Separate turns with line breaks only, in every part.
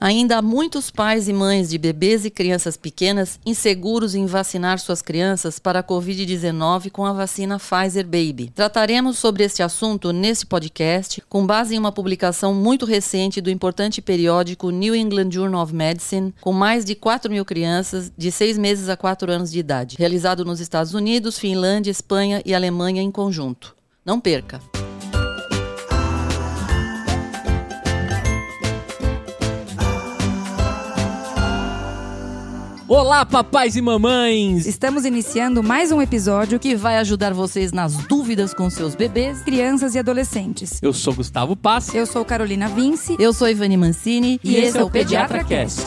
Ainda há muitos pais e mães de bebês e crianças pequenas inseguros em vacinar suas crianças para a Covid-19 com a vacina Pfizer Baby. Trataremos sobre este assunto neste podcast, com base em uma publicação muito recente do importante periódico New England Journal of Medicine, com mais de 4 mil crianças de 6 meses a 4 anos de idade, realizado nos Estados Unidos, Finlândia, Espanha e Alemanha em conjunto. Não perca!
Olá, papais e mamães!
Estamos iniciando mais um episódio
que vai ajudar vocês nas dúvidas com seus bebês,
crianças e adolescentes.
Eu sou Gustavo Pass.
Eu sou Carolina Vince.
Eu sou Ivani Mancini.
E, e esse é o Pediatra Cast.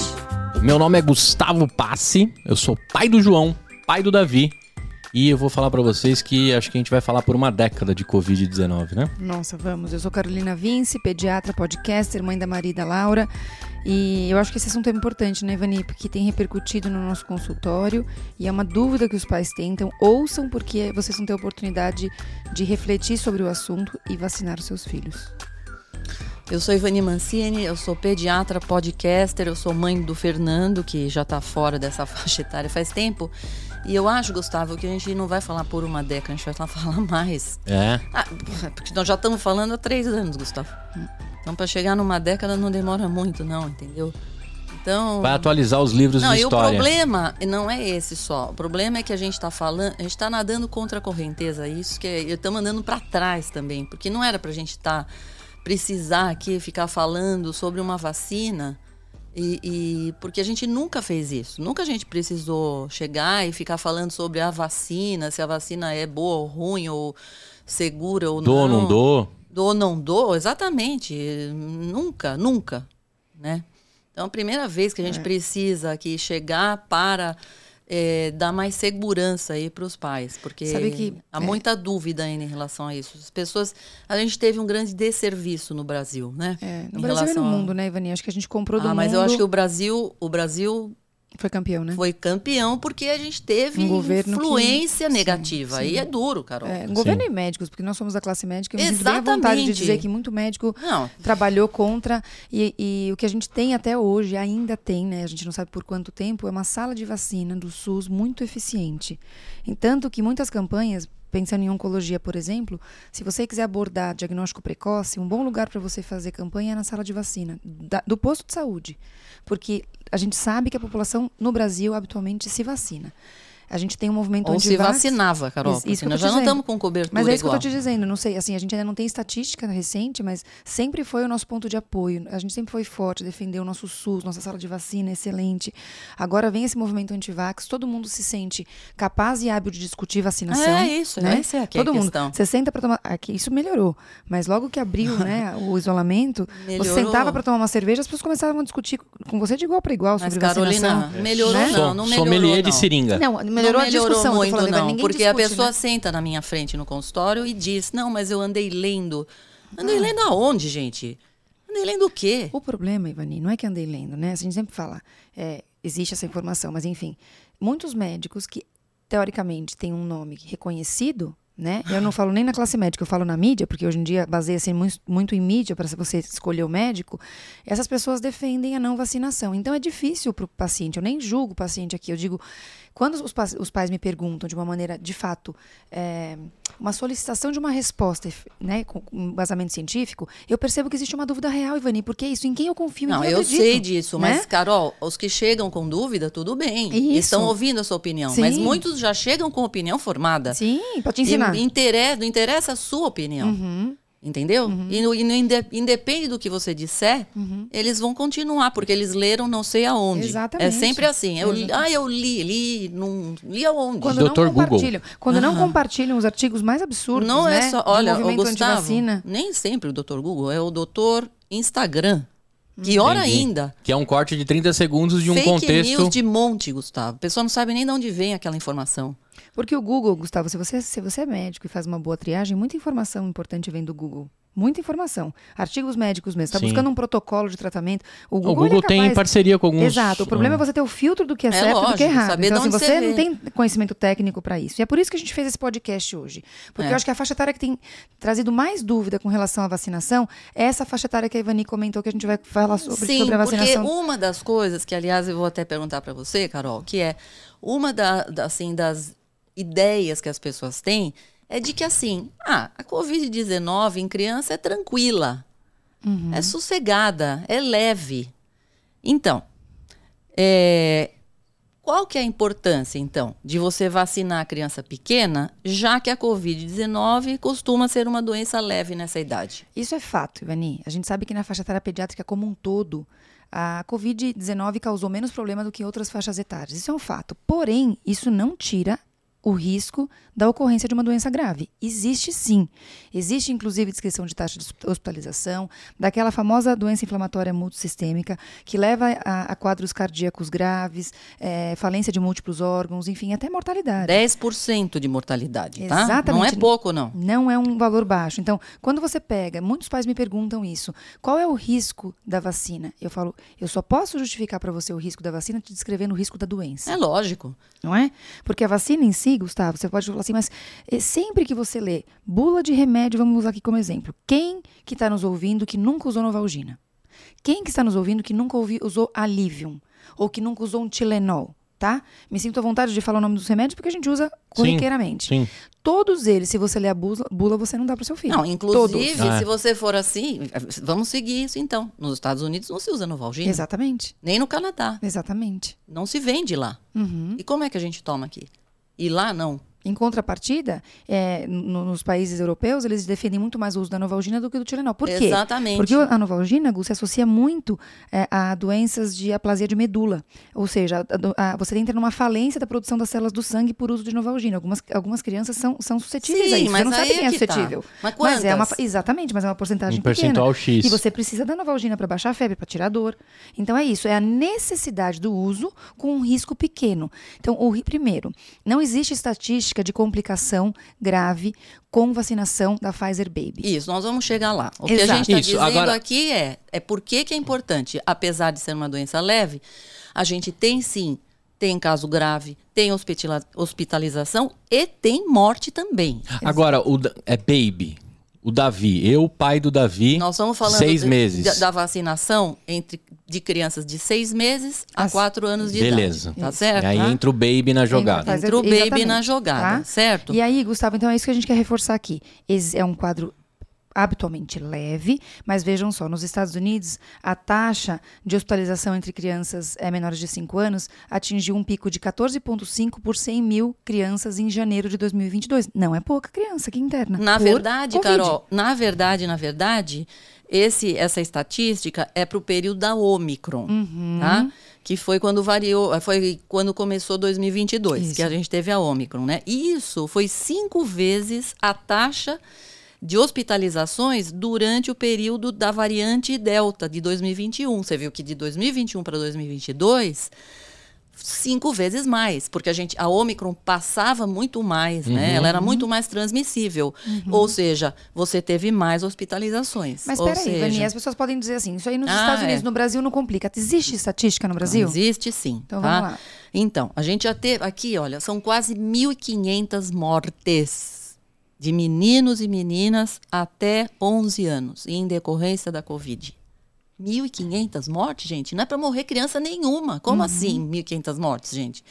Meu nome é Gustavo Passi. Eu sou pai do João, pai do Davi. E eu vou falar para vocês que acho que a gente vai falar por uma década de Covid-19, né?
Nossa, vamos. Eu sou Carolina Vince, pediatra, podcaster, mãe da Maria e da Laura. E eu acho que esse assunto é importante, né, Ivani? Porque tem repercutido no nosso consultório e é uma dúvida que os pais têm. Então, ouçam, porque vocês vão ter a oportunidade de refletir sobre o assunto e vacinar os seus filhos.
Eu sou Ivani Mancini, eu sou pediatra, podcaster, eu sou mãe do Fernando, que já está fora dessa faixa etária faz tempo. E eu acho, Gustavo, que a gente não vai falar por uma década, a gente vai falar mais.
É?
Ah, porque nós já estamos falando há três anos, Gustavo. Então, para chegar numa década não demora muito, não, entendeu? Então,
vai atualizar os livros
não,
de história.
Não, e o problema não é esse só. O problema é que a gente está falando, a gente está nadando contra a correnteza, isso que é, estamos andando para trás também, porque não era para a gente estar tá, precisar aqui ficar falando sobre uma vacina e, e, porque a gente nunca fez isso. Nunca a gente precisou chegar e ficar falando sobre a vacina, se a vacina é boa ou ruim, ou segura ou
dou
não.
Dou ou não dou?
Dou ou não dou, exatamente. Nunca, nunca. Né? Então, a primeira vez que a gente é. precisa aqui chegar para é, dar mais segurança aí para os pais, porque que, há é. muita dúvida ainda em relação a isso. As pessoas, a gente teve um grande desserviço no Brasil, né?
É, no Brasil e no a... mundo, né, Ivani? Acho que a gente comprou do
ah,
mundo.
mas eu acho que o Brasil, o Brasil
foi campeão, né?
Foi campeão porque a gente teve um influência que... negativa. Sim, sim. Aí é duro, Carol. É,
um governo e médicos, porque nós somos da classe médica e a gente tem a vontade de dizer que muito médico não. trabalhou contra. E, e, o que a gente tem até hoje, ainda tem, né? A gente não sabe por quanto tempo, é uma sala de vacina do SUS muito eficiente. Entanto que muitas campanhas, pensando em oncologia, por exemplo, se você quiser abordar diagnóstico precoce, um bom lugar para você fazer campanha é na sala de vacina, da, do posto de saúde. Porque a gente sabe que a população no Brasil habitualmente se vacina. A gente tem um movimento
Ou se vacinava, Carol. Isso, isso nós já dizendo. não estamos com cobertura
Mas é isso
igual.
que eu estou te dizendo. Não sei, assim, a gente ainda não tem estatística recente, mas sempre foi o nosso ponto de apoio. A gente sempre foi forte, defendeu o nosso SUS, nossa sala de vacina excelente. Agora vem esse movimento antivax, todo mundo se sente capaz e hábil de discutir vacinação.
É isso, né? Essa é aqui
todo
a
mundo. Você senta para tomar. Aqui, isso melhorou. Mas logo que abriu né, o isolamento, melhorou. você sentava para tomar uma cerveja, as pessoas começavam a discutir com você de igual para igual sobre mas,
Carolina,
vacinação.
melhorou né? não, não melhorou.
Sommelier
não.
de seringa.
Não, melhorou, não melhorou a discussão
muito,
falando,
não. Porque
discute,
a pessoa
né?
senta na minha frente no consultório e diz: Não, mas eu andei lendo. Andei ah. lendo aonde, gente? Andei lendo o quê?
O problema, Ivani, não é que andei lendo, né? A gente sempre fala, é, existe essa informação, mas enfim, muitos médicos que teoricamente têm um nome reconhecido, né? Eu não falo nem na classe médica, eu falo na mídia, porque hoje em dia baseia-se muito, muito, em mídia para você escolher o médico. Essas pessoas defendem a não vacinação. Então é difícil para o paciente. Eu nem julgo o paciente aqui. Eu digo, quando os, os pais me perguntam de uma maneira, de fato, é, uma solicitação de uma resposta, né, com um basamento científico, eu percebo que existe uma dúvida real, Ivani, porque é isso, em quem eu confio,
Não,
eu,
eu sei disso, né? mas, Carol, os que chegam com dúvida, tudo bem. Isso. Estão ouvindo a sua opinião. Sim. Mas muitos já chegam com opinião formada.
Sim, para te ensinar.
E, interessa, não interessa a sua opinião.
Uhum.
Entendeu? Uhum. E, no, e no, independe do que você disser, uhum. eles vão continuar, porque eles leram não sei aonde.
Exatamente.
É sempre assim. Eu, ah, eu li, li, não li aonde?
Quando Doutor não compartilham, Google. Quando uhum. não compartilham os artigos mais absurdos,
não
né,
é só, olha, o Gustavo, nem sempre o doutor Google, é o doutor Instagram. Pior Entendi. ainda.
Que é um corte de 30 segundos de um
Fake
contexto.
news de monte, Gustavo. A pessoa não sabe nem de onde vem aquela informação.
Porque o Google, Gustavo, se você, se você é médico e faz uma boa triagem, muita informação importante vem do Google. Muita informação. Artigos médicos mesmo. Está buscando um protocolo de tratamento. O
O
Google, ele
Google
é
tem
capaz-
parceria com alguns.
Exato. O problema é você ter o filtro do que é,
É
certo e do que é errado.
saber
Então, assim, você não tem conhecimento técnico para isso. E é por isso que a gente fez esse podcast hoje. Porque
É.
eu acho que a faixa etária que tem trazido mais dúvida com relação à vacinação é essa faixa etária que a Ivani comentou que a gente vai falar sobre,
Sim,
sobre a
porque
vacinação.
uma das coisas que, aliás, eu vou até perguntar para você, Carol, que é uma da, da- assim, das ideias que as pessoas têm é de que, assim, ah, a Covid-19 em criança é tranquila,
Uhum.
é sossegada, é leve. Então, é, qual que é a importância, então, de você vacinar a criança pequena, já que a Covid-19 costuma ser uma doença leve nessa idade?
Isso é fato, Ivani. A gente sabe que na faixa etária pediátrica como um todo, a Covid-19 causou menos problema do que outras faixas etárias. Isso é um fato. Porém, isso não tira o risco da ocorrência de uma doença grave. Existe sim. Existe, inclusive, descrição de taxa de hospitalização, daquela famosa doença inflamatória multissistêmica, que leva a, a quadros cardíacos graves, eh, falência de múltiplos órgãos, enfim, até mortalidade.
10% de mortalidade, tá?
Exatamente.
Não é pouco, não.
Não é um valor baixo. Então, quando você pega, muitos pais me perguntam isso: qual é o risco da vacina? Eu falo, eu só posso justificar para você o risco da vacina te descrevendo o risco da doença.
É lógico.
Não é? Porque a vacina em si, Gustavo, você pode falar assim, mas eh, sempre que você lê bula de remédio, vamos usar aqui como exemplo. Quem que está nos ouvindo que nunca usou Novalgina? Quem que está nos ouvindo que nunca ouvi, usou Alivium? Ou que nunca usou um Tilenol? Tá? Me sinto à vontade de falar o nome dos remédios porque a gente usa corriqueiramente.
Sim.
Todos eles, se você ler a bula, bula você não dá para o seu filho.
Não, inclusive,
Todos.
se você for assim, vamos seguir isso então. Nos Estados Unidos não se usa Novalgina.
Exatamente.
Nem no Canadá.
Exatamente.
Não se vende lá.
Uhum.
E como é que a gente toma aqui? E lá não.
Em contrapartida, é, no- nos países europeus, eles defendem muito mais o uso da Novalgina do que do Tilenol. Por quê?
Exatamente.
Porque a Novalgina, Gu, se associa muito é, a doenças de aplasia de medula. Ou seja, a- a- você entra numa falência da produção das células do sangue por uso de Novalgina. Algumas, algumas crianças são, são suscetíveis a
Sim,
isso.
mas
Você não sabe
aí
quem
é
é
que tá.
suscetível.
Mas
Mas é uma, exatamente, mas é uma porcentagem
Um percentual
pequena.
X.
E você precisa da Novalgina para baixar a febre, para tirar a dor. Então é isso, é a necessidade do uso com um risco pequeno. Então, o, ri- primeiro, não existe estatística de complicação grave com vacinação da Pfizer Baby.
Isso, nós vamos chegar lá. O que a
Exato.
gente está dizendo
agora-
aqui é, é por que que é importante, apesar de ser uma doença leve, a gente tem sim, tem caso grave, tem hospitalização e tem morte também.
Agora, o é Baby. O Davi. Eu, pai do Davi.
Nós estamos falando
Seis
de-
meses.
Da, da vacinação entre, de crianças de seis meses a
As-
quatro anos de
Beleza.
idade. Tá
Isso.
certo?
E aí
tá?
entra o Baby na jogada.
Entra o baby
Exatamente,
na jogada,
tá?
certo?
E aí, Gustavo, então é isso que a gente quer reforçar aqui. Ex- É um quadro habitualmente leve, mas vejam só, nos Estados Unidos, a taxa de hospitalização entre crianças eh, menores de 5 anos atingiu um pico de 14,5 por 100 mil crianças em janeiro de 2022. Não é pouca criança que interna.
Na verdade,
Covid.
Carol, na verdade, na verdade, esse, essa estatística é para o período da Omicron,
Uhum.
tá? Que foi quando variou, foi quando começou 2022,
Isso.
que a gente teve a Omicron, né? E isso foi cinco vezes a taxa de hospitalizações durante o período da variante Delta de 2021. Você viu que de 2021 para 2022 cinco vezes mais, porque a gente a Omicron passava muito mais, né? Ela era muito mais transmissível. Ou seja, você teve mais hospitalizações.
Mas peraí,
seja,
Vani, as pessoas podem dizer assim, isso aí nos
Ah,
Estados Unidos,
é.
no Brasil não complica. Existe estatística no Brasil?
Existe sim.
Então
tá?
vamos lá.
Então, a gente já teve aqui, olha, são quase 1.500 mortes de meninos e meninas até 11 anos em decorrência da Covid. 1.500 mortes, gente? Não é para morrer criança nenhuma. Como
Uhum.
assim 1.500 mortes, gente?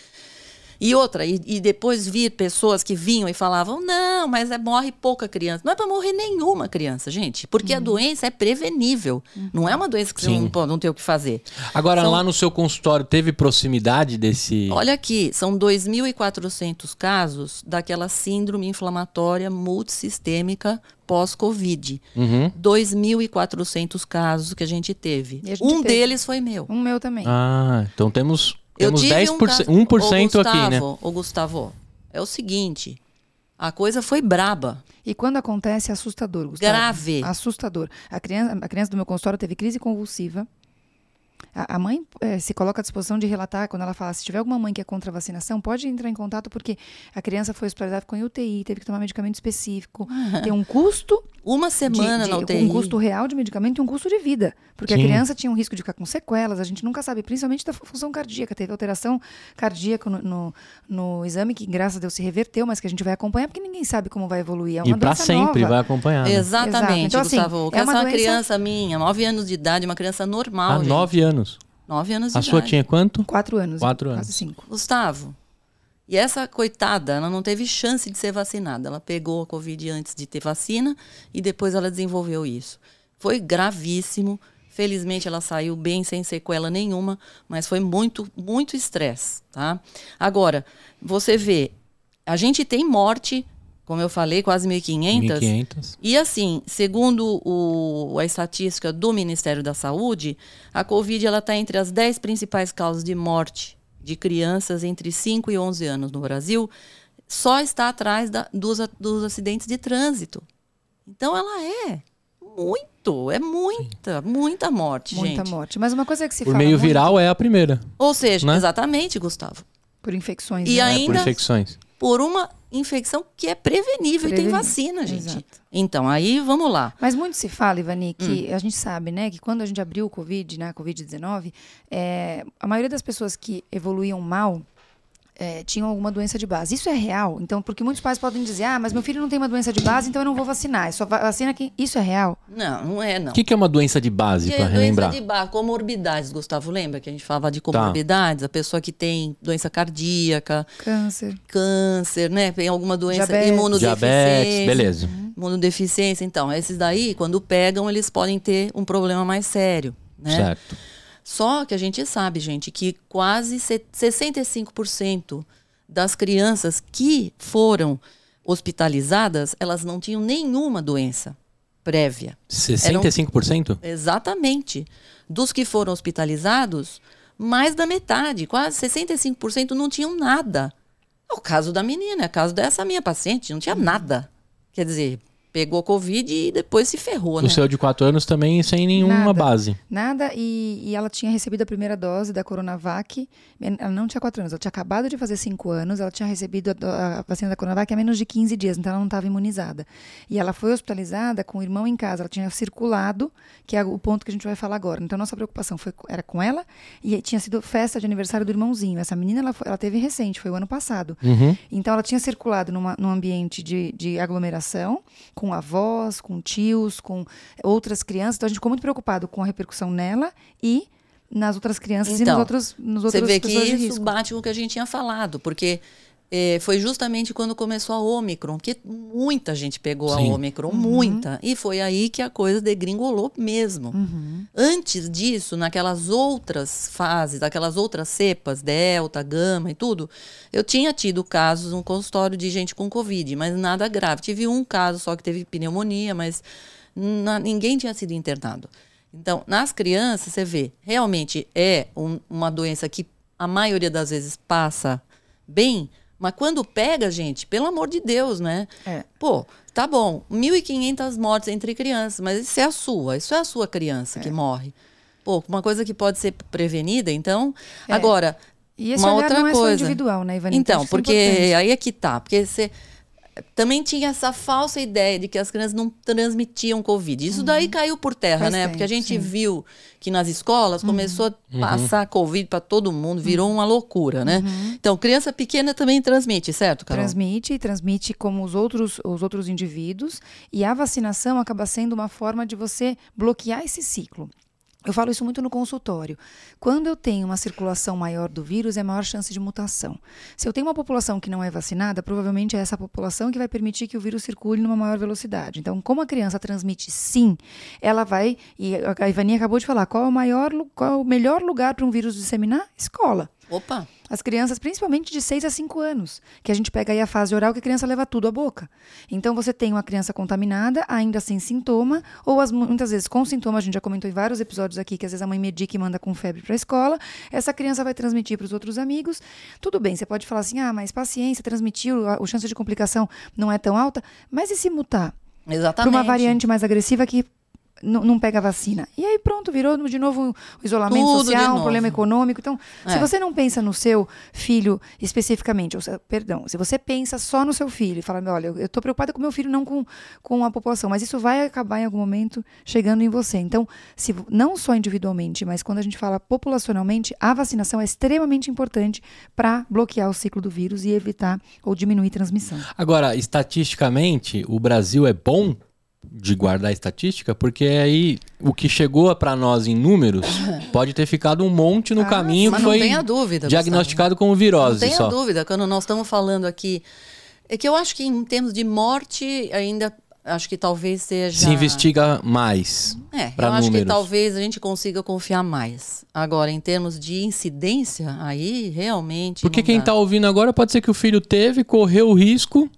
E outra, e, e depois vir pessoas que vinham e falavam: não, mas é, morre pouca criança. Não é para morrer nenhuma criança, gente, porque
Uhum.
a doença é prevenível. Não é uma doença que você
Sim.
não, pode- não tem o que fazer.
Agora,
São-
lá no seu consultório, teve proximidade desse.
Olha aqui, são 2.400 casos daquela síndrome inflamatória multissistêmica pós-Covid.
Uhum.
2.400 casos que a gente teve.
A gente
um
teve.
deles foi meu.
Um meu também.
Ah, então temos, temos
tive
10%,
um caso,
1%
Ô,
aqui, né?
Gustavo, Ô, Gustavo, é o seguinte, a coisa foi braba.
E quando acontece, é assustador, Gustavo.
Grave.
Assustador. A criança, a criança do meu consultório teve crise convulsiva. A, a mãe eh, se coloca à disposição de relatar, quando ela fala, se tiver alguma mãe que é contra a vacinação, pode entrar em contato, porque a criança foi hospitalizada, ficou em UTI, teve que tomar medicamento específico. Tem um custo
Uma
de,
semana
de-
na UTI.
um custo real de medicamento e um custo de vida. Porque
Sim.
a criança tinha um risco de ficar com sequelas, a gente nunca sabe, principalmente da função cardíaca. Teve alteração cardíaca no, no, no exame, que graças a Deus se reverteu, mas que a gente vai acompanhar, porque ninguém sabe como vai evoluir. É uma
E pra
doença
sempre
nova.
vai acompanhar. né?
Exatamente,
Então, assim,
Gustavo.
é uma
essa
doença-
criança minha, 9 anos de idade, uma criança normal,
Há
gente.
Nove anos.
9 anos de
A sua
idade.
tinha quanto?
Quatro anos.
Quatro
quase
anos.
cinco.
Gustavo. E essa coitada, ela não teve chance de ser vacinada. Ela pegou a Covid antes de ter vacina e depois ela desenvolveu isso. Foi gravíssimo. Felizmente ela saiu bem, sem sequela nenhuma, mas foi muito, muito estresse, tá? Agora, você vê, a gente tem morte, como eu falei, quase 1.500.
1.500.
E assim, segundo o- a estatística do Ministério da Saúde, a Covid está entre as 10 principais causas de morte de crianças entre 5 e 11 anos no Brasil, só está atrás da- dos, dos acidentes de trânsito. Então ela é muito, é muita, muita morte,
Muita
gente.
morte. Mas uma coisa que se
Por
fala
meio
muito
viral é a primeira,
Ou seja,
Né?
exatamente, Gustavo.
por infecções.
E
né?
aí-
é, por
Ainda-
infecções.
Por uma infecção que é prevenível e tem vacina, gente.
exato.
Então, aí vamos lá.
Mas muito se fala, Ivani, que
Hum.
a gente sabe, né, que quando a gente abriu o Covid, né, a Covid-19, é, a maioria das pessoas que evoluíam mal é, tinham alguma doença de base. Isso é real? Então, porque muitos pais podem dizer, ah, mas meu filho não tem uma doença de base, então eu não vou vacinar. É só va- vacina quem... Isso é real?
Não, não é, não.
O que, que é uma doença de base,
Que
para
é doença
relembrar?
de base, comorbidades, Gustavo, lembra que a gente falava
Tá.
de comorbidades? A pessoa que tem doença cardíaca,
Câncer.
câncer, né? Tem alguma doença
Diabetes.
imunodeficiência.
Diabetes, beleza.
Imunodeficiência, então, esses daí, quando pegam, eles podem ter um problema mais sério, né?
Certo.
Só que a gente sabe, gente, que quase se- 65% das crianças que foram hospitalizadas, elas não tinham nenhuma doença prévia.
65%?
Exatamente. Dos que foram hospitalizados, mais da metade, quase 65% não tinham nada. É o caso da menina, é o caso dessa minha paciente, não tinha nada. Quer dizer, pegou Covid e depois se ferrou, né?
O seu de 4 anos também sem nenhuma
Nada.
base.
Nada, e, e ela tinha recebido a primeira dose da Coronavac. Ela não tinha quatro anos, ela tinha acabado de fazer cinco anos. Ela tinha recebido a, a vacina da Coronavac há menos de 15 dias, então ela não estava imunizada. E ela foi hospitalizada com o irmão em casa. Ela tinha circulado, que é o ponto que a gente vai falar agora. Então, nossa preocupação foi, era com ela e tinha sido festa de aniversário do irmãozinho. Essa menina, ela, foi- ela teve recente, foi o ano passado.
Uhum.
Então ela tinha circulado numa, num ambiente de, de aglomeração, com avós, com tios, com outras crianças. Então a gente ficou muito preocupado com a repercussão nela e nas outras crianças e
Então,
nos outros nos
Você
outras
vê que isso
risco.
bate com o que a gente tinha falado, porque eh, foi justamente quando começou a Ômicron, que muita gente pegou
Sim.
a Ômicron, muita. E foi aí que a coisa degringolou mesmo.
Uhum.
Antes disso, naquelas outras fases, aquelas outras cepas, delta, gama e tudo, eu tinha tido casos no consultório de gente com Covid, mas nada grave. Tive um caso só que teve pneumonia, mas na- ninguém tinha sido internado. Então, nas crianças, você vê, realmente é um- uma doença que a maioria das vezes passa bem, mas quando pega, gente, pelo amor de Deus, né?
É.
Pô, tá bom, 1.500 mortes entre crianças, mas isso é a sua, isso é a sua criança que morre. Pô, uma coisa que pode ser prevenida, então.
É.
Agora,
E esse
uma
olhar
outra
não é
coisa.
individual, né, Ivani?
Então,
é
porque aí é que tá. Porque você também tinha essa falsa ideia de que as crianças não transmitiam Covid. Isso daí caiu por terra,
Uhum. Faz
né?
tempo,
Porque a gente
sim. Uhum.
viu que nas escolas começou a passar Covid para todo mundo, virou
Uhum.
uma loucura, né? Então, criança pequena também transmite, certo, Carol?
Transmite, transmite como os outros, os outros indivíduos, e a vacinação acaba sendo uma forma de você bloquear esse ciclo. Eu falo isso muito no consultório. Quando eu tenho uma circulação maior do vírus, é maior chance de mutação. Se eu tenho uma população que não é vacinada, provavelmente é essa população que vai permitir que o vírus circule numa maior velocidade. Então, como a criança transmite sim, ela vai. E a Ivani acabou de falar: qual é o, maior, qual é o melhor lugar para um vírus disseminar? Escola.
Opa!
As crianças, principalmente de 6 a 5 anos, que a gente pega aí a fase oral que a criança leva tudo à boca. Então você tem uma criança contaminada, ainda sem sintoma, ou as, muitas vezes com sintoma, a gente já comentou em vários episódios aqui que às vezes a mãe medica e manda com febre para a escola, essa criança vai transmitir para os outros amigos. Tudo bem, você pode falar assim: "Ah, mas paciência, transmitiu, a, a chance de complicação não é tão alta", mas e se mutar? Para
Exatamente.
uma variante mais agressiva que não, pega a vacina. E aí pronto, virou de novo o isolamento
Tudo
social, um problema econômico. Então, se
É.
você não pensa no seu filho especificamente, ou se- perdão, se você pensa só no seu filho e fala, olha, eu, eu tô preocupada com meu filho, não com, com a população, mas isso vai acabar em algum momento chegando em você. Então, se não só individualmente, mas quando a gente fala populacionalmente, a vacinação é extremamente importante para bloquear o ciclo do vírus e evitar ou diminuir transmissão.
Agora, estatisticamente, o Brasil é bom de guardar estatística, porque aí o que chegou pra nós em números pode ter ficado um monte no
Ah,
caminho que foi
dúvida.
diagnosticado como
Gustavo.
virose
Não tenha
só.
dúvida, quando nós estamos falando aqui. É que eu acho que em termos de morte, ainda acho que talvez seja.
Se investiga mais.
É, eu acho que
números.
talvez a gente consiga confiar mais. Agora, em termos de incidência, aí realmente.
Porque quem
dá.
tá ouvindo agora pode ser que o filho teve, correu o risco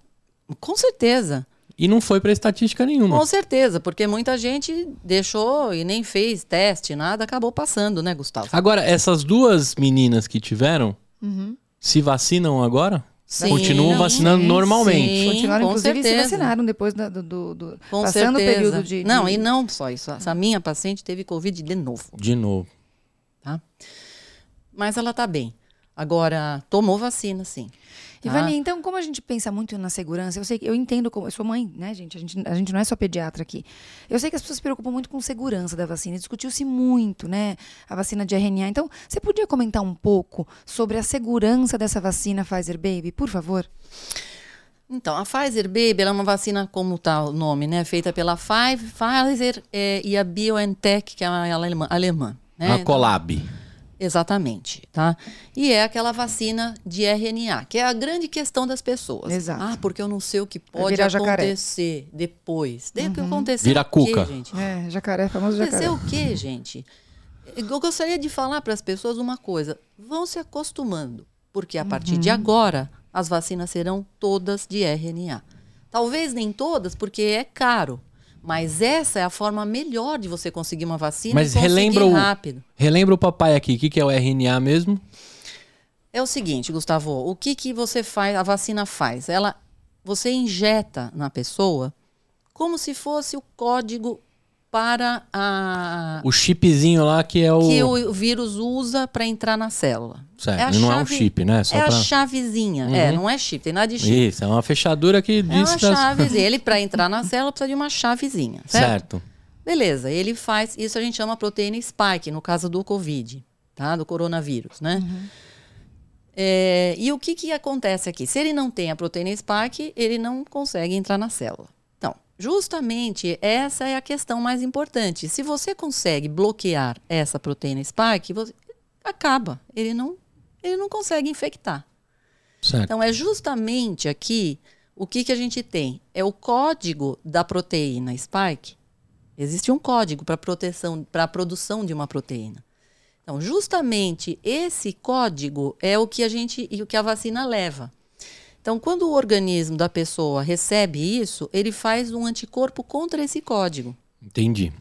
Com certeza.
E não foi pra estatística nenhuma.
Com certeza, porque muita gente deixou e nem fez teste, nada, acabou passando, né, Gustavo?
Agora, essas duas meninas que tiveram,
Uhum.
se vacinam agora?
Sim,
Continuam vacinando
sim,
normalmente.
sim,
Continuaram,
com
inclusive,
certeza.
se vacinaram depois do, do, do-
Com
passando
certeza.
o período de, de-
Não, e não só isso. Essa minha paciente teve Covid de novo,
De novo.
tá? Mas ela tá bem. Agora, tomou vacina, sim.
Ivani, então, como a gente pensa muito na segurança, eu sei que eu entendo como. Eu sou mãe, né, gente? A, gente? a gente não é só pediatra aqui. Eu sei que as pessoas se preocupam muito com segurança da vacina. Discutiu-se muito, né? A vacina de RNA. Então, você podia comentar um pouco sobre a segurança dessa vacina Pfizer Baby, por favor?
Então, a Pfizer Baby ela é uma vacina, como tá o nome, né? Feita pela Fi- Pfizer eh, e a BioNTech, que é a alemã. alemã né?
A
Então,
Colab.
Exatamente, tá? E é aquela vacina de RNA, que é a grande questão das pessoas.
Exato.
Ah, porque eu não sei o que
Vai
pode
virar jacaré.
acontecer depois. Tem que acontecer
Vira
o quê,
cuca.
gente?
É, jacaré, famoso
Acontecer
jacaré.
o quê, gente? Eu gostaria de falar para as pessoas uma coisa. Vão se acostumando, porque a partir de agora as vacinas serão todas de RNA. Talvez nem todas, porque é caro. Mas essa é a forma melhor de você conseguir uma vacina
Mas
e conseguir
relembra o-
rápido.
Relembra o papai aqui, o que, que é o RNA mesmo?
É o seguinte, Gustavo, o que, que você faz, a vacina faz? Ela, você injeta na pessoa como se fosse o código para a
O chipzinho lá que é o.
que o vírus usa para entrar na célula.
Certo,
É
não é um chip, né? Só
é
pra-
a chavezinha, é, não é chip, tem nada de chip.
Isso, é uma fechadura que
É
diz
uma
das-
chavezinha. Ele, para entrar na célula, precisa de uma chavezinha, certo?
Certo.
Beleza, ele faz, isso a gente chama proteína spike, no caso do Covid, tá? Do coronavírus, né? É, e o que, que acontece aqui? Se ele não tem a proteína spike, ele não consegue entrar na célula. Justamente essa é a questão mais importante. Se você consegue bloquear essa proteína spike, você acaba. Ele não, ele não consegue infectar.
Certo.
Então, é justamente aqui o que, que a gente tem? É o código da proteína spike. Existe um código para proteção, para a produção de uma proteína. Então, justamente esse código é o que a gente e o que a vacina leva. Então, quando o organismo da pessoa recebe isso, ele faz um anticorpo contra esse código.
Entendi.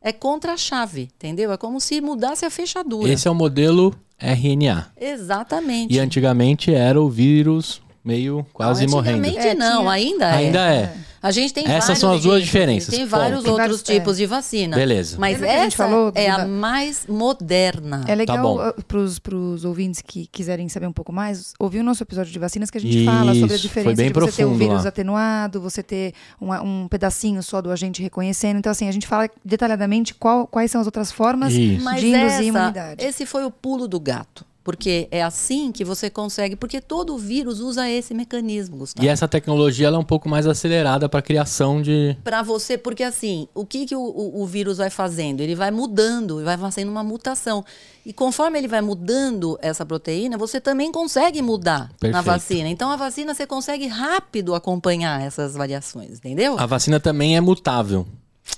É contra a chave, entendeu? É como se mudasse a fechadura.
Esse é o modelo RNA.
Exatamente.
E antigamente era o vírus meio quase
não,
morrendo.
antigamente
É,
não,
tinha-
ainda é.
Ainda é.
A gente tem
Essas são as duas
exemplos,
diferenças,
Tem
ponto.
vários
Tem
outros
vários, é.
tipos de vacina.
Beleza.
Mas
Lembra a
essa
falou
é a mais moderna.
É legal
bom.
para os ouvintes que quiserem saber um pouco mais, ouvir o nosso episódio de vacinas que a gente fala sobre a
Isso,
diferença
foi bem
de você ter um
profundo
vírus
lá.
atenuado, você ter uma- um pedacinho só do agente reconhecendo. Então, assim, a gente fala detalhadamente qual- quais são as outras formas
Isso.
Mas
de induzir
essa,
imunidade.
esse foi o pulo do gato. Porque é assim que você consegue. Porque todo vírus usa esse mecanismo, Gustavo.
E essa tecnologia é um pouco mais acelerada para a criação de.
Para você, porque assim, o que, que o, o- o vírus vai fazendo? Ele vai mudando, vai fazendo uma mutação. E conforme ele vai mudando essa proteína, você também consegue mudar na
Perfeito.
vacina. Então a vacina você consegue rápido acompanhar essas variações, entendeu?
A vacina também é mutável.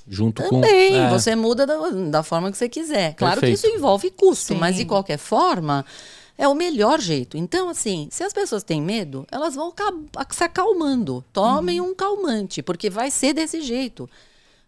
Junto com.
Também,
é,
você muda da, da forma que você quiser. Claro
Perfeito.
que isso envolve custo,
Sim.
mas de qualquer forma, é o melhor jeito. Então, assim, se as pessoas têm medo, elas vão se acalmando. Tomem
Uhum.
um calmante, porque vai ser desse jeito.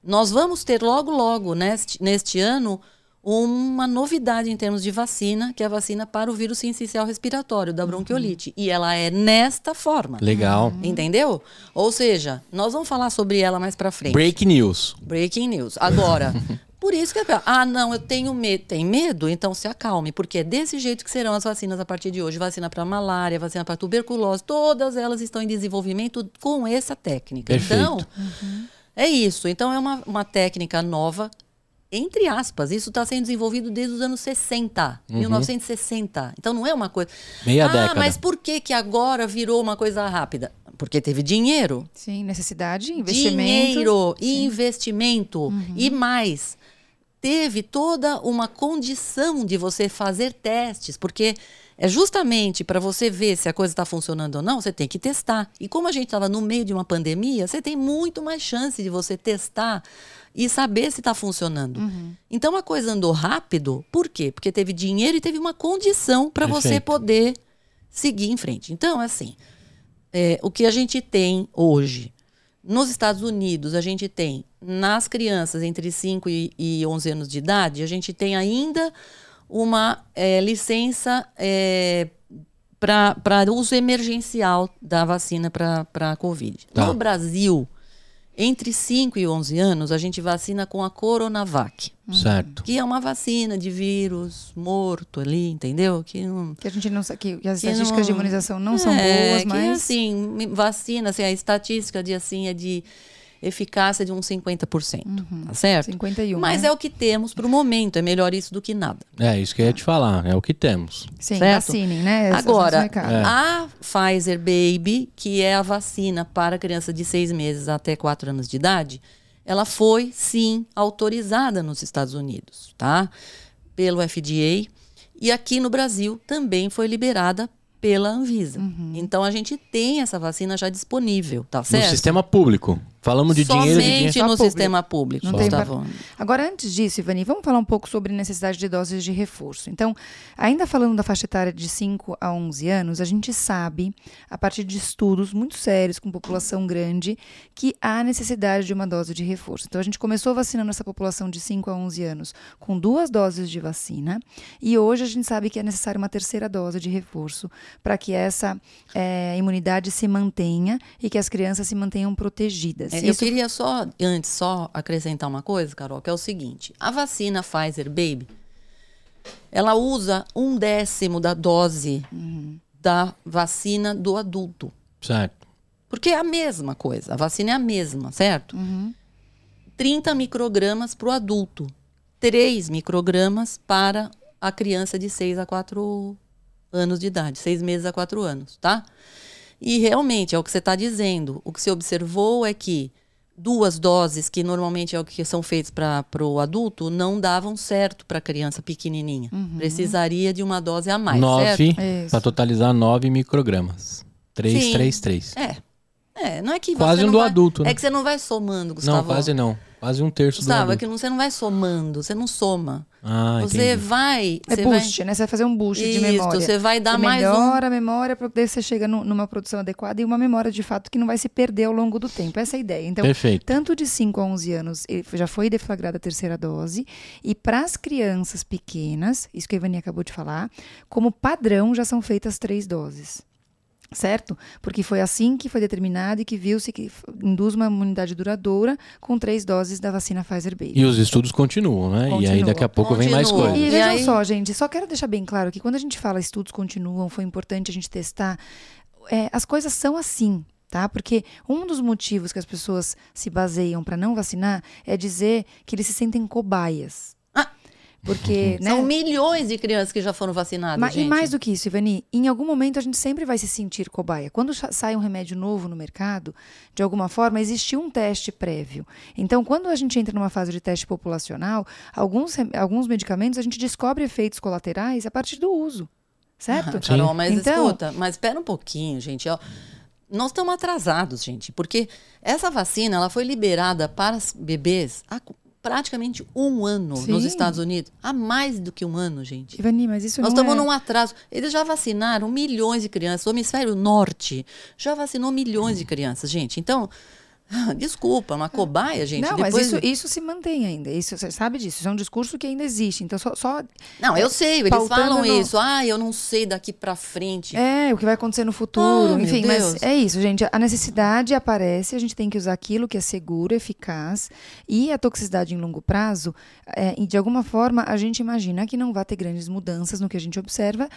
Nós vamos ter logo, logo, neste, neste ano, uma novidade em termos de vacina, que é a vacina para o vírus sincicial respiratório, da bronquiolite. E ela é nesta forma.
Legal.
Entendeu? Ou seja, nós vamos falar sobre ela mais pra frente.
Break news.
Breaking news. Agora, por isso que é. Ah, não, eu tenho medo. Tem medo? Então se acalme, porque é desse jeito que serão as vacinas a partir de hoje. Vacina para malária, vacina para tuberculose, todas elas estão em desenvolvimento com essa técnica.
Perfeito.
Então, é isso. Então é uma, uma técnica nova. Entre aspas, isso está sendo desenvolvido desde os anos 60, 1960. Então não é uma coisa.
Meia
ah,
década.
mas por que, que agora virou uma coisa rápida? Porque teve dinheiro
Sim, necessidade, investimento.
dinheiro e investimento e mais teve toda uma condição de você fazer testes porque é justamente para você ver se a coisa está funcionando ou não você tem que testar. E como a gente estava no meio de uma pandemia você tem muito mais chance de você testar e saber se está funcionando. Então a coisa andou rápido por quê? Porque teve dinheiro e teve uma condição para você poder seguir em frente. Então assim é, o que a gente tem hoje. Nos Estados Unidos, a gente tem, nas crianças entre 5 e, e 11 anos de idade, a gente tem ainda uma é, licença para uso emergencial da vacina para a Covid.
Tá.
No Brasil, entre 5 e 11 anos, a gente vacina com a Coronavac,
Certo.
que é uma vacina de vírus morto ali, entendeu? Que não,
Que a gente não sabe, que, que as
que
estatísticas de
não-
imunização não são
é,
boas,
que,
mas.
assim, me- vacina, assim, a estatística de assim é de eficácia de uns 50%, tá certo?
51.
Mas
né?
é o que temos para o momento, é melhor isso do que nada.
É isso que eu ia te falar. É o que temos.
Sim,
certo?
vacinem, né?
Agora.
É.
a Pfizer Baby, que é a vacina para criança de seis meses até quatro anos de idade, ela foi sim autorizada nos Estados Unidos, tá? Pelo FDA. E aqui no Brasil também foi liberada pela Anvisa.
Uhum.
Então a gente tem essa vacina já disponível, tá certo?
No sistema público. Falamos de dinheiro de dinheiro.
Somente no
público.
sistema público,
Não tem
Gustavo.
Agora, antes disso, Ivani, vamos falar um pouco sobre necessidade de doses de reforço. Então, ainda falando da faixa etária de 5 a 11 anos, a gente sabe, a partir de estudos muito sérios com população grande, que há necessidade de uma dose de reforço. Então, a gente começou vacinando essa população de 5 a 11 anos com duas doses de vacina, e hoje a gente sabe que é necessária uma terceira dose de reforço para que essa eh, imunidade se mantenha e que as crianças se mantenham protegidas.
É, eu
Isso
queria só, antes, só acrescentar uma coisa, Carol, que é o seguinte: a vacina Pfizer Baby, ela usa um décimo da dose da vacina do adulto.
Certo.
Porque é a mesma coisa, a vacina é a mesma, certo? 30 microgramas para o adulto, 3 microgramas para a criança de 6 a 4 anos de idade, 6 meses a 4 anos, tá? E realmente é o que você está dizendo. O que se observou é que duas doses, que normalmente é o que são feitas para o adulto, não davam certo para a criança pequenininha. Precisaria de uma dose a mais, certo?
9,
Isso.
para totalizar 9 microgramas. 3,
Sim.
3, 3.
É. É, não é que
Quase
você
um
não
do
vai-
adulto, né?
É que você não vai somando, Gustavo.
Não, quase não. Quase um terço do
Gustavo, é
adulto.
que não- você não vai somando, você não soma.
Ah,
você
entendi.
vai.
É
você
boost,
vai...
né? Você vai fazer um boost de
Isso,
memória.
você vai dar
Você
mais um-
melhora a memória para poder você chega nu- numa produção adequada e uma memória de fato que não vai se perder ao longo do tempo. Essa é a ideia. Então,
Perfeito.
tanto de 5 a 11 anos ele já foi deflagrada a terceira dose e para as crianças pequenas, isso que a Ivani acabou de falar, como padrão já são feitas três doses. Certo? Porque foi assim que foi determinado e que viu-se que induz uma imunidade duradoura com três doses da vacina Pfizer Baby.
E os estudos continuam, né? E aí daqui a pouco vem mais coisas.
E
E
vejam
aí-
só, gente, só quero deixar bem claro que quando a gente fala estudos continuam, foi importante a gente testar, é, as coisas são assim. Tá? Porque um dos motivos que as pessoas se baseiam para não vacinar é dizer que eles se sentem cobaias.
Ah.
Porque, né?
São milhões de crianças que já foram vacinadas,
Ma-
gente.
E mais do que isso, Ivani, em algum momento a gente sempre vai se sentir cobaia. Quando sai um remédio novo no mercado, de alguma forma existiu um teste prévio. Então, quando a gente entra numa fase de teste populacional, alguns, alguns medicamentos a gente descobre efeitos colaterais a partir do uso. Certo?
Carol, mas
Então-
escuta, mas espera um pouquinho, gente. ó. Nós estamos atrasados, gente, porque essa vacina ela foi liberada para bebês há praticamente um ano nos
Sim.
Estados Unidos. Há mais do que um ano, gente.
Ivani, mas isso
Nós
não
estamos
é...
num atraso. Eles já vacinaram milhões de crianças. O hemisfério norte já vacinou milhões de crianças, gente. Então, Desculpa, uma cobaia, gente.
Não, mas
depois...
isso, isso se mantém ainda. Isso, você sabe disso. Isso é um discurso que ainda existe. Então, só. só
Não, eu sei, eles falam
no-
isso. Ah, eu não sei daqui pra frente.
É, o que vai acontecer no futuro.
Ah,
Enfim, mas é isso, gente. A necessidade aparece, a gente tem que usar aquilo que é seguro, eficaz. E a toxicidade em longo prazo, é, de alguma forma, a gente imagina que não vai ter grandes mudanças no que a gente observa,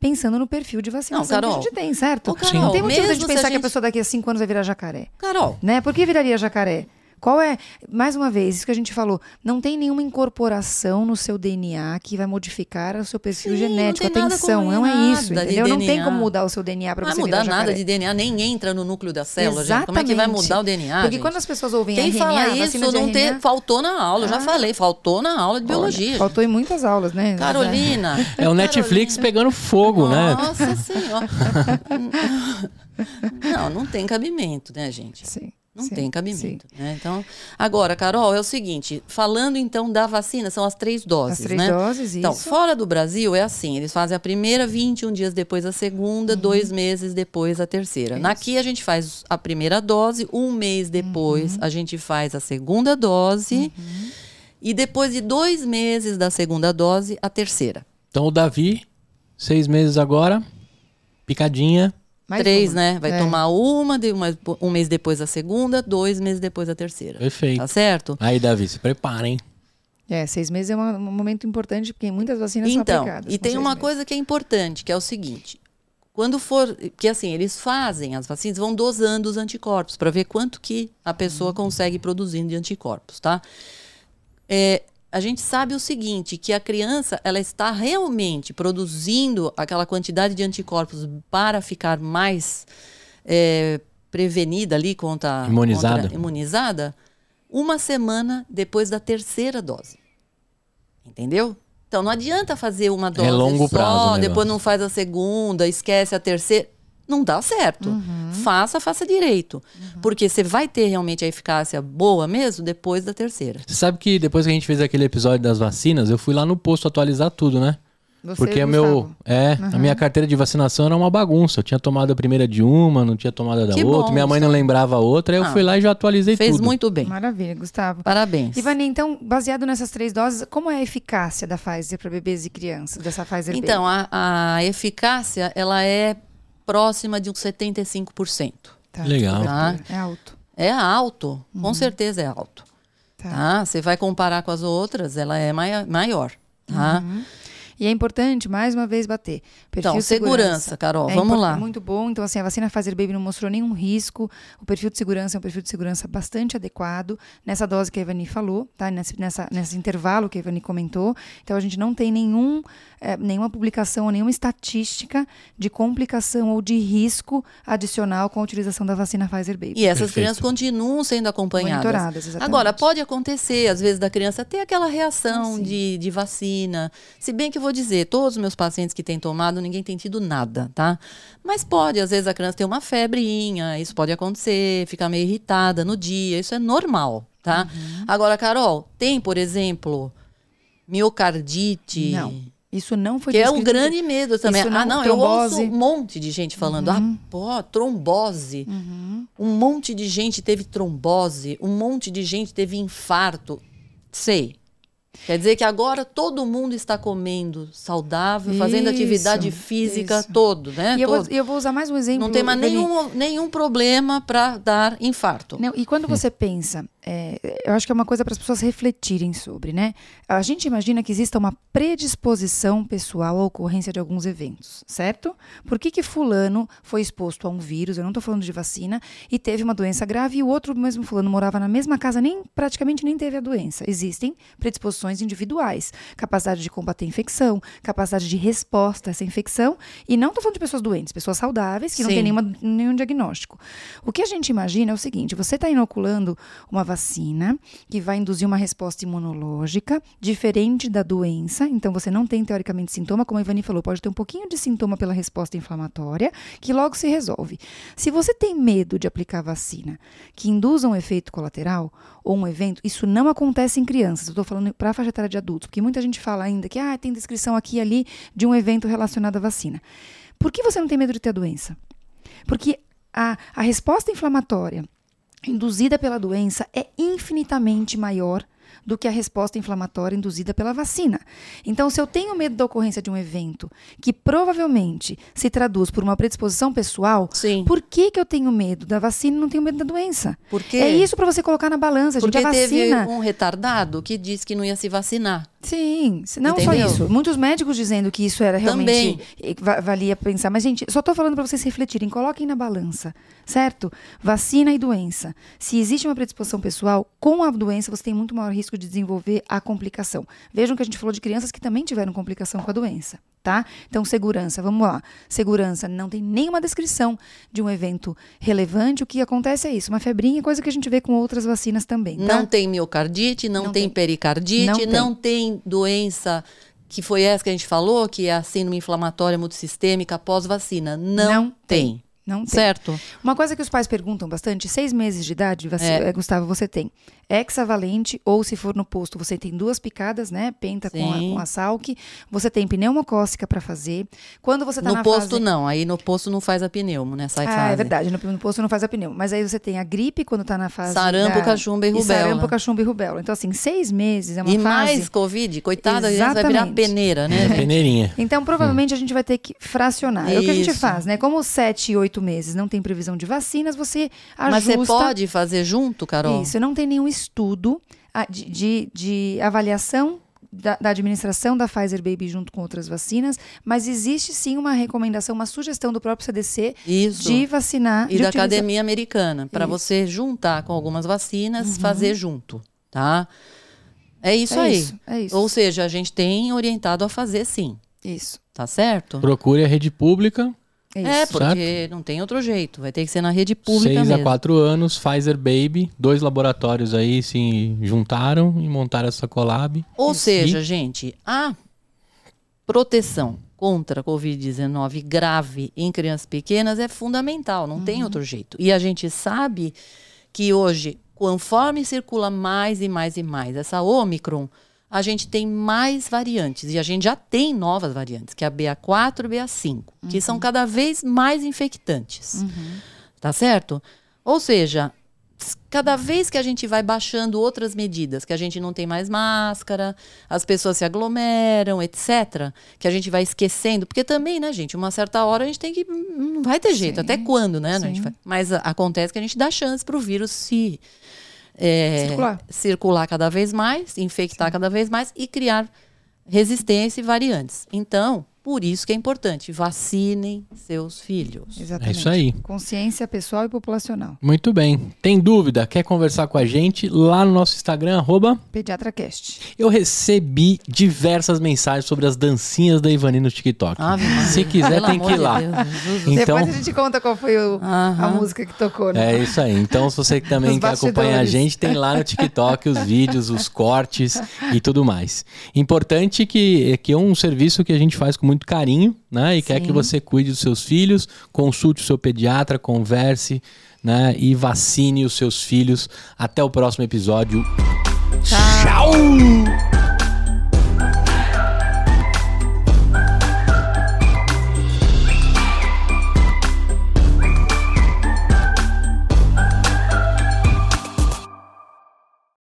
pensando no perfil de vacinação
Não, Carol.
que a gente tem, certo?
Ô, Carol,
não tem motivo da
mesmo
gente
se a
pensar que a
gente-
pessoa daqui a cinco anos vai virar jacaré.
Carol,
Né? Por que viraria jacaré? Qual é, mais uma vez, isso que a gente falou, não tem nenhuma incorporação no seu DNA que vai modificar o seu perfil
Sim, não
genético.
tem nada
Atenção,
com
não é isso,
nada de
entendeu? Não tem como mudar o seu DNA para
não vai
você
mudar nada de DNA, nem entra no núcleo da célula, gente. Como é que vai
Exatamente.
mudar o DNA?
Porque
gente?
quando as pessoas ouvem
Quem
RNA,
fala isso não
RNA,
ter, faltou na aula, eu já
Ah.
falei, faltou na aula de
olha,
biologia.
faltou em muitas aulas, né?
Carolina.
É o Netflix pegando fogo, né?
Nossa senhora. não, não tem cabimento, né, gente?
Sim.
Não
sim,
tem cabimento. Né? Então, agora, Carol, é o seguinte: falando então da vacina, são as três doses.
As três
né?
doses,
Então,
isso.
fora do Brasil é assim: eles fazem a primeira 21 dias depois a segunda, dois meses depois a terceira.
Uhum. Isso.
Aqui a gente faz a primeira dose, um mês depois
Uhum.
a gente faz a segunda dose. E depois de dois meses da segunda dose, a terceira.
Então o Davi, seis meses agora, picadinha.
Mais
Três,
uma.
né? Vai
É.
tomar uma, de uma, um mês depois a segunda, dois meses depois a terceira.
Perfeito.
Tá certo?
Aí, Davi, se prepara, hein?
É, seis meses é um momento importante, porque muitas vacinas são
Então,
aplicadas.
e
com
tem uma
meses.
coisa que é importante, que é o seguinte. Quando for, que assim, eles fazem as vacinas, vão dosando os anticorpos para ver quanto que a pessoa
Uhum.
consegue produzindo de anticorpos, tá? É, a gente sabe o seguinte, que a criança ela está realmente produzindo aquela quantidade de anticorpos para ficar mais é, prevenida ali contra
Imunizada.
contra- imunizada uma semana depois da terceira dose. Entendeu? Então não adianta fazer uma dose
longo
só,
prazo
depois não faz a segunda, esquece a terceira. Não dá certo.
Uhum.
Faça, faça direito. Porque você vai ter realmente a eficácia boa mesmo depois da terceira.
Você sabe que depois que a gente fez aquele episódio das vacinas, eu fui lá no posto atualizar tudo, né?
Você,
Porque o meu, é, a minha carteira de vacinação era uma bagunça. Eu tinha tomado a primeira de uma, não tinha tomado a da
Que
outra.
bom,
minha mãe não lembrava a outra, aí eu
Ah,
fui lá e já atualizei
Fez
tudo.
muito bem.
Maravilha, Gustavo.
Parabéns.
Ivani, então, baseado nessas três doses, como é a eficácia da Pfizer para bebês e crianças, dessa Pfizer
Então, a, a eficácia, ela é próxima de uns 75%.
Tá,
Legal.
cobertura. É alto.
É alto,
Uhum.
com certeza é alto.
Tá.
Tá? Você vai comparar com as outras, ela é mai- maior. Tá?
Uhum. E é importante, mais uma vez, bater. Perfil
Então,
de
segurança, Carol,
É
vamos lá.
Muito bom. Então, assim, a vacina Pfizer Baby não mostrou nenhum risco. O perfil de segurança é um perfil de segurança bastante adequado. Nessa dose que a Ivani falou, tá? Nesse, nessa, nesse intervalo que a Ivani comentou. Então, a gente não tem nenhum, eh, nenhuma publicação ou nenhuma estatística de complicação ou de risco adicional com a utilização da vacina Pfizer Baby.
E essas
Perfeito.
crianças continuam sendo acompanhadas.
Monitoradas, exatamente.
Agora, pode acontecer, às vezes, da criança ter aquela reação
Ah,
de, de vacina. Se bem que vou dizer, todos os meus pacientes que têm tomado, ninguém tem tido nada, tá? Mas pode, às vezes, a criança ter uma febrinha, isso pode acontecer, ficar meio irritada no dia, isso é normal, tá?
Uhum.
Agora, Carol, tem, por exemplo, miocardite.
Não. Isso não foi
Que é um
descrito-
grande medo também.
Isso
ah,
não-
não, eu ouço
trombose.
um monte de gente falando, ah, pô, trombose.
Uhum.
Um monte de gente teve trombose, um monte de gente teve infarto. Sei. Quer dizer que agora todo mundo está comendo saudável, fazendo
Isso,
atividade física
isso.
todo, né?
E eu vou,
Todo.
eu vou usar mais um exemplo.
Não tem mais nenhum, nenhum problema para dar infarto.
Não, e quando você pensa, é, eu acho que é uma coisa para as pessoas refletirem sobre, né? A gente imagina que exista uma predisposição pessoal à ocorrência de alguns eventos, certo? Por que que fulano foi exposto a um vírus, eu não estou falando de vacina, e teve uma doença grave e o outro mesmo fulano morava na mesma casa, nem praticamente nem teve a doença. Existem predisposições individuais, capacidade de combater a infecção, capacidade de resposta a essa infecção, e não estou falando de pessoas doentes, pessoas saudáveis que não
Sim.
têm nenhuma, nenhum diagnóstico. O que a gente imagina é o seguinte: você está inoculando uma vacina que vai induzir uma resposta imunológica diferente da doença, então você não tem teoricamente sintoma, como a Ivani falou, pode ter um pouquinho de sintoma pela resposta inflamatória, que logo se resolve. Se você tem medo de aplicar vacina que induza um efeito colateral ou um evento, isso não acontece em crianças. Eu estou falando para a faixa etária de adultos, porque muita gente fala ainda que ah, tem descrição aqui e ali de um evento relacionado à vacina. Por que você não tem medo de ter a doença? Porque a, a resposta inflamatória induzida pela doença é infinitamente maior do que a resposta inflamatória induzida pela vacina. Então, se eu tenho medo da ocorrência de um evento que provavelmente se traduz por uma predisposição pessoal,
Sim.
por que, que eu tenho medo da vacina e não tenho medo da doença?
Porque,
É isso para você colocar na balança, gente.
porque
A
teve
vacina.
um retardado que disse que não ia se vacinar.
Sim, não
Entendeu?
só isso. Muitos médicos dizendo que isso era realmente
Também.
va- valia pensar. Mas, gente, só estou falando para vocês refletirem, coloquem na balança, certo? Vacina e doença. Se existe uma predisposição pessoal, com a doença você tem muito maior risco de desenvolver a complicação. Vejam que a gente falou de crianças que também tiveram complicação com a doença, tá? Então, segurança, vamos lá. Segurança, não tem nenhuma descrição de um evento relevante. O que acontece é isso, uma febrinha, coisa que a gente vê com outras vacinas também, tá?
Não tem miocardite, não,
Não
tem,
tem.
pericardite,
Não
não
tem.
tem. doença que foi essa que a gente falou, que é a síndrome inflamatória multissistêmica pós-vacina. Não,
Não
tem.
Não tem.
Certo?
Uma coisa que os pais perguntam bastante, seis meses de idade, você,
É.
eh, Gustavo, você tem hexavalente, ou se for no posto, você tem duas picadas, né? Penta com a, com a salque. Você tem pneumocócica para fazer. Quando você tá
no
na
posto
fase...
não, aí no posto não faz a pneumo nessa
Ah,
fase.
é verdade, no, no posto não faz a pneumo. Mas aí você tem a gripe quando tá na fase
Sarampo,
da...
cachumba e rubéola.
sarampo, cachumba e rubéola. Então, assim, seis meses é uma
E
fase...
mais Covid, coitada, a criança vai virar
Exatamente.
peneira, né?
É
gente?
peneirinha.
Então, provavelmente a gente vai ter que fracionar. É o que a gente
Isso.
faz, né? Como sete e oito meses não tem previsão de vacinas, você
Mas
ajusta...
você pode fazer junto, Carol?
Isso, não tem nenhum estudo de, de, de avaliação da, da administração da Pfizer Baby junto com outras vacinas, mas existe sim uma recomendação, uma sugestão do próprio CDC
Isso.
de vacinar.
e
de
da
utilizar-
Academia Americana, para.
Uhum.
você juntar com algumas vacinas, fazer junto, tá? É isso
é
aí.
Isso, é isso.
Ou seja, a gente tem orientado a fazer sim,
Isso.
tá certo?
Procure a rede pública,
É, isso.
É, porque não tem outro jeito, vai ter que ser na rede pública
6 a
mesmo.
4 anos, Pfizer Baby. Dois laboratórios aí se juntaram e montaram essa collab.
Ou
Isso.
seja, gente, a proteção contra a Covid-19 grave em crianças pequenas é fundamental, não
Uhum.
tem outro jeito. E a gente sabe que hoje, conforme circula mais e mais e mais essa Omicron, a gente tem mais variantes. E a gente já tem novas variantes, que é a BA4 e BA5, que
Uhum.
são cada vez mais infectantes. Tá certo? Ou seja, cada vez que a gente vai baixando outras medidas, que a gente não tem mais máscara, as pessoas se aglomeram, etc., que a gente vai esquecendo, porque também, né, gente, uma certa hora a gente tem que. Não vai ter jeito,
Sim,
até quando, né? a gente vai- mas acontece que a gente dá chance para o vírus se. É,
Circular.
circular cada vez mais, infectar cada vez mais e criar resistência e variantes. Então, por isso que é importante, vacinem seus filhos.
Exatamente.
É isso aí.
Consciência pessoal e populacional.
Muito bem. Tem dúvida? Quer conversar com a gente? Lá no nosso Instagram, arroba,
PediatraCast.
eu recebi diversas mensagens sobre as dancinhas da Ivani no TikTok.
Maria.
Se quiser, tem que ir
de
lá.
Jesus.
Então-
Depois a gente conta qual foi o- a música que tocou, né?
É isso aí. Então, se você também quer acompanhar a gente, tem lá no TikTok os vídeos, os cortes e tudo mais. Importante que, que é um serviço que a gente faz com muito carinho, né? E quer que você cuide dos seus filhos, consulte o seu pediatra, converse, né? E vacine os seus filhos. Até o próximo episódio. Tchau!